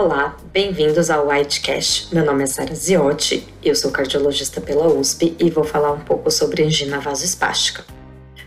Olá, bem-vindos ao Whitecast. Meu nome é Sara Ziotti, eu sou cardiologista pela USP e vou falar um pouco sobre angina vasoespástica.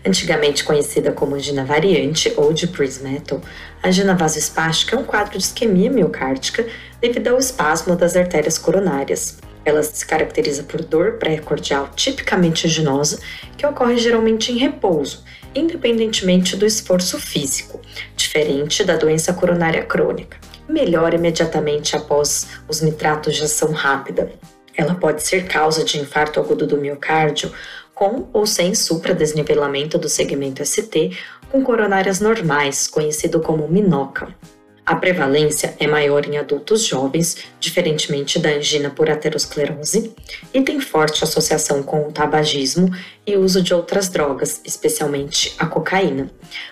Antigamente conhecida como angina variante ou de Prismetal, a angina vasoespástica é um quadro de isquemia miocárdica devido ao espasmo das artérias coronárias. Ela se caracteriza por dor pré-cordial tipicamente anginosa, que ocorre geralmente em repouso, independentemente do esforço físico, diferente da doença coronária crônica melhora imediatamente após os nitratos de ação rápida. Ela pode ser causa de infarto agudo do miocárdio, com ou sem supradesnivelamento do segmento ST, com coronárias normais, conhecido como minoca. A prevalência é maior em adultos jovens, diferentemente da angina por aterosclerose, e tem forte associação com o tabagismo e uso de outras drogas, especialmente a cocaína.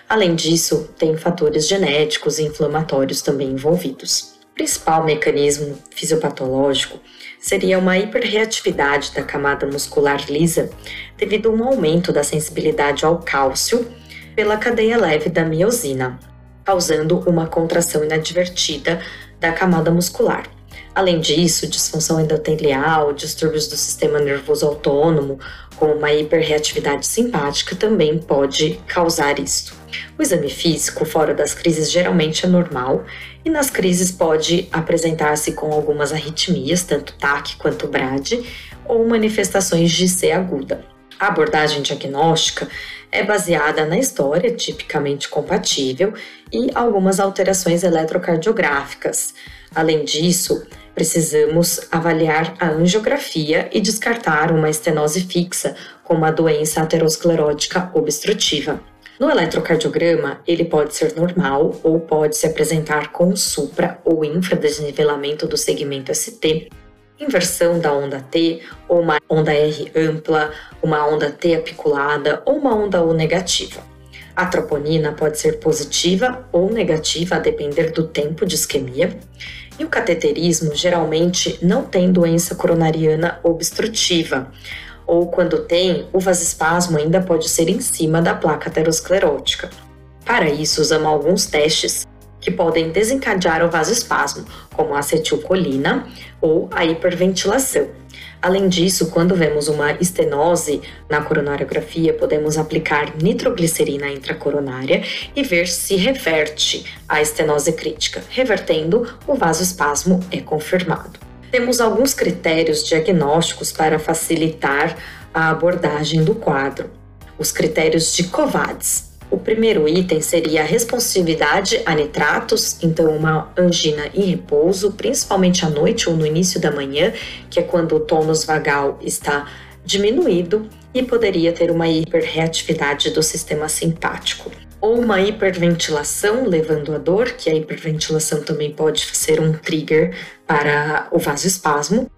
Além disso, tem fatores genéticos e inflamatórios também envolvidos. O principal mecanismo fisiopatológico seria uma hiperreatividade da camada muscular lisa devido a um aumento da sensibilidade ao cálcio pela cadeia leve da miosina, causando uma contração inadvertida da camada muscular. Além disso, disfunção endotelial, distúrbios do sistema nervoso autônomo, como uma hiperreatividade simpática, também pode causar isto. O exame físico fora das crises geralmente é normal e nas crises pode apresentar-se com algumas arritmias, tanto TAC quanto BRAD, ou manifestações de C aguda. A abordagem diagnóstica é baseada na história, tipicamente compatível, e algumas alterações eletrocardiográficas. Além disso, precisamos avaliar a angiografia e descartar uma estenose fixa, como a doença aterosclerótica obstrutiva. No eletrocardiograma, ele pode ser normal ou pode se apresentar com supra ou infradesnivelamento do segmento ST, inversão da onda T, ou uma onda R ampla, uma onda T apiculada ou uma onda U negativa. A troponina pode ser positiva ou negativa a depender do tempo de isquemia. E o cateterismo geralmente não tem doença coronariana obstrutiva, ou quando tem, o vasoespasmo ainda pode ser em cima da placa aterosclerótica. Para isso, usamos alguns testes que podem desencadear o vasoespasmo, como a acetilcolina ou a hiperventilação. Além disso, quando vemos uma estenose na coronariografia, podemos aplicar nitroglicerina intracoronária e ver se reverte a estenose crítica. Revertendo, o vasoespasmo é confirmado. Temos alguns critérios diagnósticos para facilitar a abordagem do quadro. Os critérios de COVADS, o primeiro item seria a responsividade a nitratos, então uma angina em repouso, principalmente à noite ou no início da manhã, que é quando o tônus vagal está diminuído e poderia ter uma hiperreatividade do sistema simpático. Ou uma hiperventilação levando a dor, que a hiperventilação também pode ser um trigger para o vasoespasmo,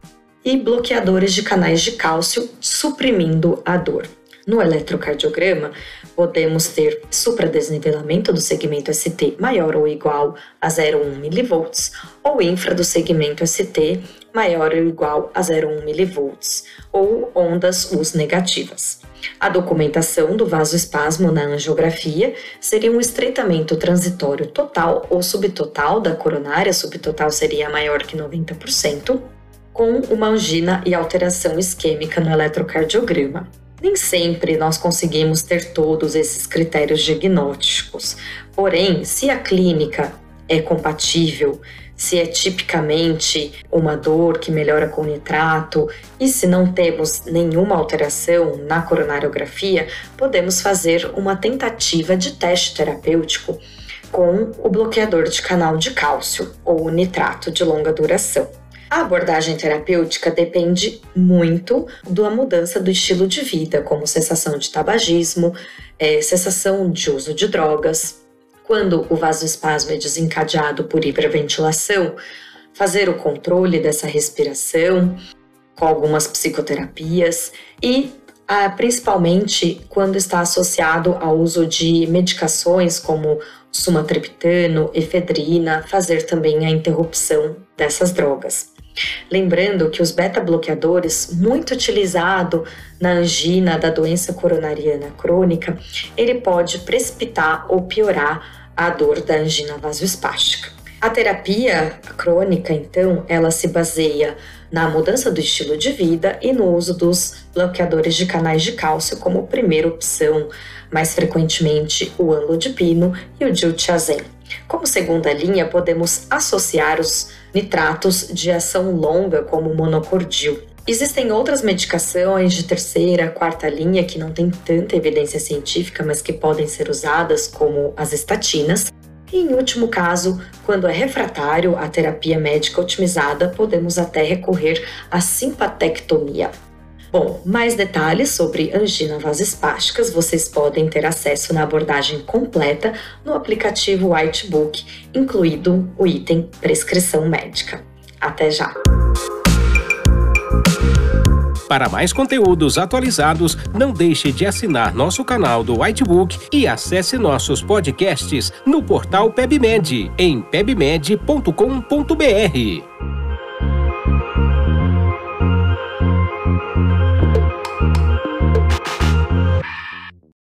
e bloqueadores de canais de cálcio suprimindo a dor. No eletrocardiograma, podemos ter supradesnivelamento do segmento ST maior ou igual a 0,1 mV ou infra do segmento ST maior ou igual a 0,1 mV ou ondas US negativas. A documentação do vasoespasmo na angiografia seria um estreitamento transitório total ou subtotal da coronária, subtotal seria maior que 90%, com uma angina e alteração isquêmica no eletrocardiograma. Nem sempre nós conseguimos ter todos esses critérios diagnósticos. Porém, se a clínica é compatível, se é tipicamente uma dor que melhora com nitrato e se não temos nenhuma alteração na coronariografia, podemos fazer uma tentativa de teste terapêutico com o bloqueador de canal de cálcio ou nitrato de longa duração. A abordagem terapêutica depende muito da mudança do estilo de vida, como cessação de tabagismo, é, cessação de uso de drogas. Quando o vasoespasmo é desencadeado por hiperventilação, fazer o controle dessa respiração com algumas psicoterapias e ah, principalmente quando está associado ao uso de medicações como sumatriptano, efedrina, fazer também a interrupção dessas drogas. Lembrando que os beta-bloqueadores, muito utilizado na angina da doença coronariana crônica, ele pode precipitar ou piorar a dor da angina vasoespástica. A terapia crônica, então, ela se baseia na mudança do estilo de vida e no uso dos bloqueadores de canais de cálcio como primeira opção, mais frequentemente o anlodipino e o diltiazem. Como segunda linha, podemos associar os nitratos de ação longa, como o monocordil. Existem outras medicações de terceira, quarta linha que não têm tanta evidência científica, mas que podem ser usadas, como as estatinas. E, em último caso, quando é refratário à terapia médica otimizada, podemos até recorrer à simpatectomia. Bom, mais detalhes sobre angina vasoespásticas vocês podem ter acesso na abordagem completa no aplicativo Whitebook, incluído o item prescrição médica. Até já! Para mais conteúdos atualizados, não deixe de assinar nosso canal do Whitebook e acesse nossos podcasts no portal PebMed em pebmed.com.br.